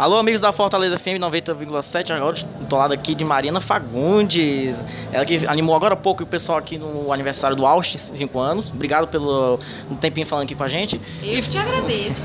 Alô, amigos da Fortaleza FM 90,7. Agora estou lado aqui de Mariana Fagundes. Ela que animou agora há pouco o pessoal aqui no aniversário do Austin, 5 anos. Obrigado pelo um tempinho falando aqui com a gente. Eu te agradeço.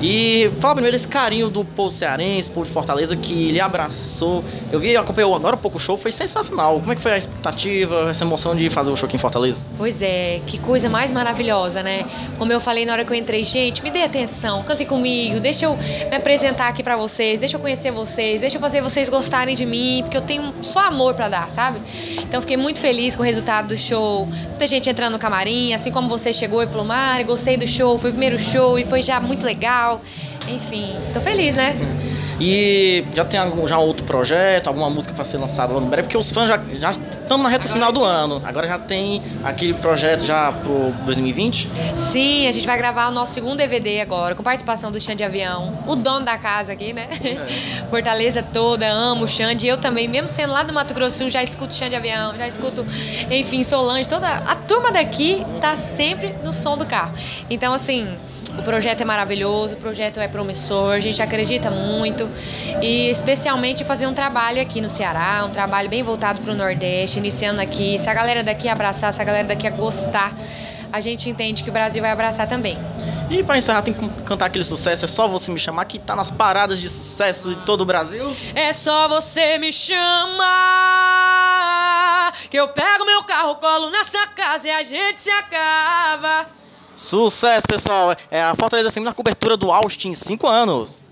E fala primeiro esse carinho do povo cearense, povo de Fortaleza, que lhe abraçou. Eu vi, acompanhou agora há pouco o show, foi sensacional. Como é que foi a expectativa, essa emoção de fazer o show aqui em Fortaleza? Pois é, que coisa mais maravilhosa, né? Como eu falei na hora que eu entrei, gente, me dê atenção, cantem comigo, deixa eu me apresentar aqui para vocês, deixa eu conhecer vocês, deixa eu fazer vocês gostarem de mim, porque eu tenho só amor para dar, sabe? Então fiquei muito feliz com o resultado do show. Muita gente entrando no camarim, assim como você chegou e falou: "Mari, gostei do show, foi o primeiro show e foi já muito legal". Enfim, tô feliz, né? E já tem algum, já outro projeto, alguma música para ser lançada no breve, porque os fãs já, estamos na reta final do ano. Agora já tem aquele projeto já pro 2020? Sim, a gente vai gravar o nosso segundo DVD agora, com participação do Xande Avião, o dono da casa aqui, né? É. Fortaleza toda, amo o Xande. Eu também, mesmo sendo lá do Mato Grosso já escuto Xande Avião, já escuto, enfim, Solange, toda a turma daqui tá sempre no som do carro. Então, assim, o projeto é maravilhoso, o projeto é promissor, a gente acredita muito e especialmente fazer um trabalho aqui no Ceará, um trabalho bem voltado para o Nordeste, iniciando aqui. Se a galera daqui abraçar, se a galera daqui gostar, a gente entende que o Brasil vai abraçar também. E para encerrar, tem que cantar aquele sucesso. É só você me chamar, que tá nas paradas de sucesso de todo o Brasil. É só você me chamar, que eu pego meu carro, colo nessa casa e a gente se acaba. Sucesso, pessoal. É a Fortaleza Feminina na cobertura do Austin, 5 anos.